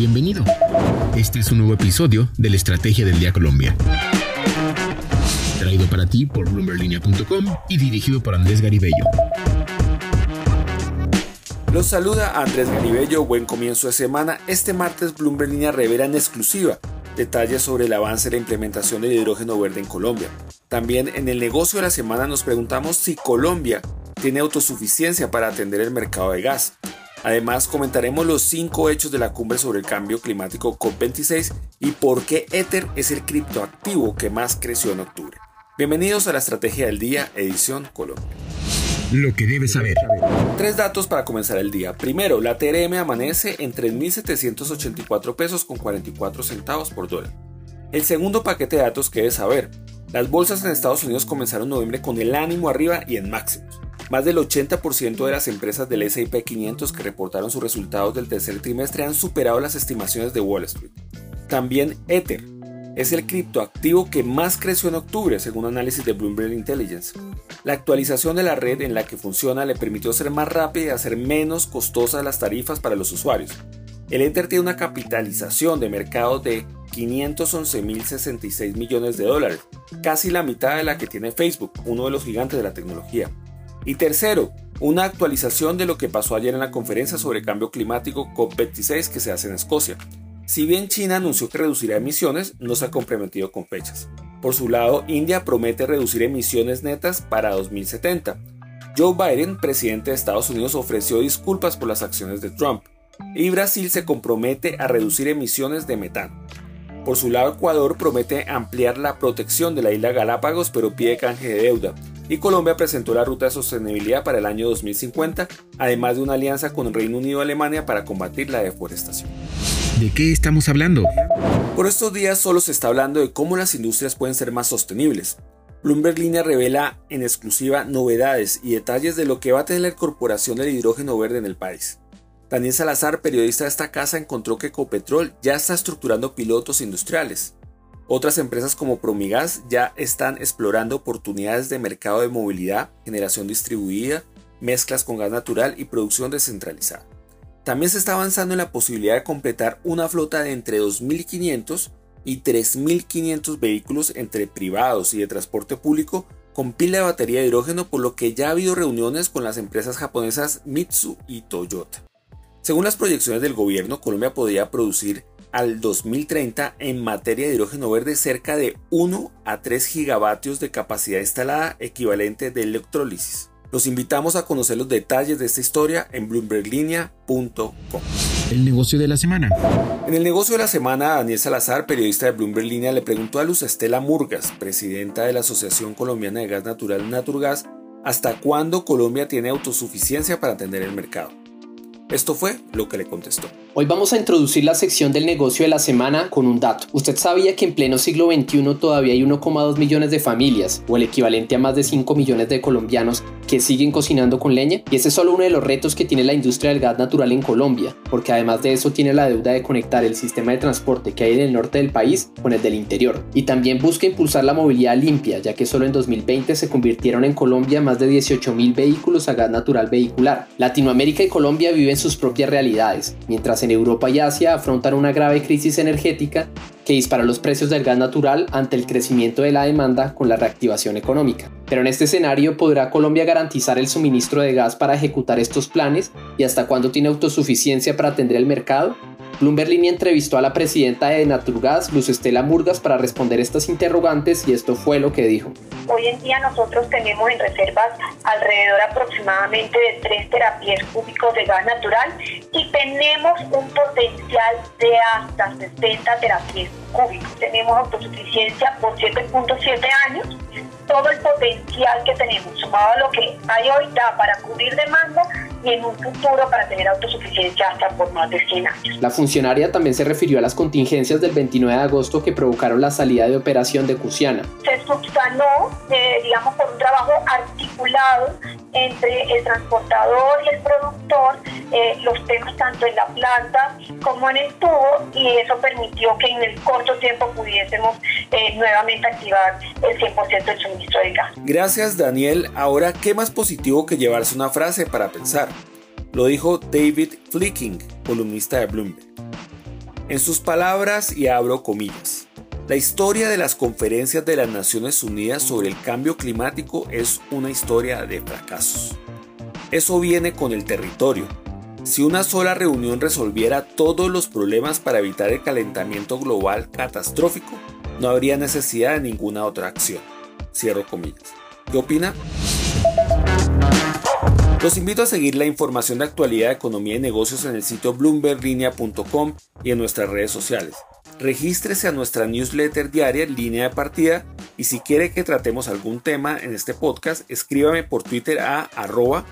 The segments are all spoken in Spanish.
Bienvenido. Este es un nuevo episodio de la Estrategia del Día Colombia. Traído para ti por bloomberlinia.com y dirigido por Andrés Garibello. Los saluda Andrés Garibello, buen comienzo de semana. Este martes Bloomberg Línea revela en exclusiva detalles sobre el avance de la implementación del hidrógeno verde en Colombia. También en el negocio de la semana nos preguntamos si Colombia tiene autosuficiencia para atender el mercado de gas. Además, comentaremos los cinco hechos de la cumbre sobre el cambio climático COP26 y por qué Ether es el criptoactivo que más creció en octubre. Bienvenidos a la Estrategia del Día, edición Colombia. Lo que debes saber. Tres datos para comenzar el día. Primero, la TRM amanece en 3.784 pesos con 44 centavos por dólar. El segundo paquete de datos que debes saber. Las bolsas en Estados Unidos comenzaron noviembre con el ánimo arriba y en máximos. Más del 80% de las empresas del S&P 500 que reportaron sus resultados del tercer trimestre han superado las estimaciones de Wall Street. También Ether es el criptoactivo que más creció en octubre, según análisis de Bloomberg Intelligence. La actualización de la red en la que funciona le permitió ser más rápida y hacer menos costosas las tarifas para los usuarios. El Ether tiene una capitalización de mercado de 511.066 millones de dólares, casi la mitad de la que tiene Facebook, uno de los gigantes de la tecnología. Y tercero, una actualización de lo que pasó ayer en la conferencia sobre cambio climático COP26 que se hace en Escocia. Si bien China anunció que reducirá emisiones, no se ha comprometido con fechas. Por su lado, India promete reducir emisiones netas para 2070. Joe Biden, presidente de Estados Unidos, ofreció disculpas por las acciones de Trump. Y Brasil se compromete a reducir emisiones de metano. Por su lado, Ecuador promete ampliar la protección de la isla Galápagos, pero pide canje de deuda y Colombia presentó la ruta de sostenibilidad para el año 2050, además de una alianza con el Reino Unido y Alemania para combatir la deforestación. ¿De qué estamos hablando? Por estos días solo se está hablando de cómo las industrias pueden ser más sostenibles. Bloomberg Línea revela en exclusiva novedades y detalles de lo que va a tener la incorporación del hidrógeno verde en el país. Daniel Salazar, periodista de esta casa, encontró que Copetrol ya está estructurando pilotos industriales. Otras empresas como Promigas ya están explorando oportunidades de mercado de movilidad, generación distribuida, mezclas con gas natural y producción descentralizada. También se está avanzando en la posibilidad de completar una flota de entre 2.500 y 3.500 vehículos entre privados y de transporte público con pila de batería de hidrógeno, por lo que ya ha habido reuniones con las empresas japonesas Mitsu y Toyota. Según las proyecciones del gobierno, Colombia podría producir al 2030 en materia de hidrógeno verde cerca de 1 a 3 gigavatios de capacidad instalada equivalente de electrólisis. Los invitamos a conocer los detalles de esta historia en bloomberglinea.com. El negocio de la semana. En el negocio de la semana, Daniel Salazar, periodista de Bloomberg Línea, le preguntó a Luz Estela Murgas, presidenta de la Asociación Colombiana de Gas Natural Naturgas, hasta cuándo Colombia tiene autosuficiencia para atender el mercado. Esto fue lo que le contestó. Hoy vamos a introducir la sección del negocio de la semana con un dato. ¿Usted sabía que en pleno siglo XXI todavía hay 1,2 millones de familias, o el equivalente a más de 5 millones de colombianos, que siguen cocinando con leña? Y ese es solo uno de los retos que tiene la industria del gas natural en Colombia, porque además de eso tiene la deuda de conectar el sistema de transporte que hay en el norte del país con el del interior. Y también busca impulsar la movilidad limpia, ya que solo en 2020 se convirtieron en Colombia más de 18 mil vehículos a gas natural vehicular. Latinoamérica y Colombia viven sus propias realidades, mientras en Europa y Asia afrontan una grave crisis energética que dispara los precios del gas natural ante el crecimiento de la demanda con la reactivación económica. Pero en este escenario, ¿podrá Colombia garantizar el suministro de gas para ejecutar estos planes y hasta cuándo tiene autosuficiencia para atender el mercado? Bloomberg Línea entrevistó a la presidenta de Naturgas, Luz Estela Murgas, para responder estas interrogantes y esto fue lo que dijo. Hoy en día nosotros tenemos en reservas alrededor aproximadamente de 3 terapias cúbicos de gas natural y tenemos un potencial de hasta 60 terapias cúbicos. Tenemos autosuficiencia por 7.7 años. Todo el potencial que tenemos, sumado a lo que hay hoy, da para cubrir demanda y en un futuro para tener autosuficiencia hasta por más de 100 años. La funcionaria también se refirió a las contingencias del 29 de agosto que provocaron la salida de operación de Cusiana. Subsanó, eh, digamos, por un trabajo articulado entre el transportador y el productor, eh, los temas tanto en la planta como en el tubo, y eso permitió que en el corto tiempo pudiésemos eh, nuevamente activar el 100% del suministro de gas. Gracias, Daniel. Ahora, ¿qué más positivo que llevarse una frase para pensar? Lo dijo David Flicking, columnista de Bloomberg. En sus palabras, y abro comillas, la historia de las conferencias de las Naciones Unidas sobre el cambio climático es una historia de fracasos. Eso viene con el territorio. Si una sola reunión resolviera todos los problemas para evitar el calentamiento global catastrófico, no habría necesidad de ninguna otra acción. Cierro comillas. ¿Qué opina? Los invito a seguir la información de actualidad economía y negocios en el sitio bloomberglinea.com y en nuestras redes sociales. Regístrese a nuestra newsletter diaria línea de partida y si quiere que tratemos algún tema en este podcast, escríbame por Twitter a arroba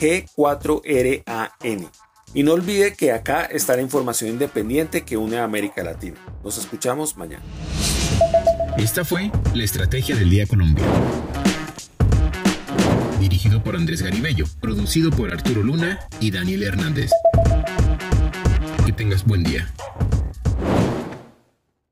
G4RAN. Y no olvide que acá está la información independiente que une a América Latina. Nos escuchamos mañana. Esta fue la Estrategia del Día Colombia. Dirigido por Andrés Garibello, producido por Arturo Luna y Daniel Hernández. Que tengas buen día.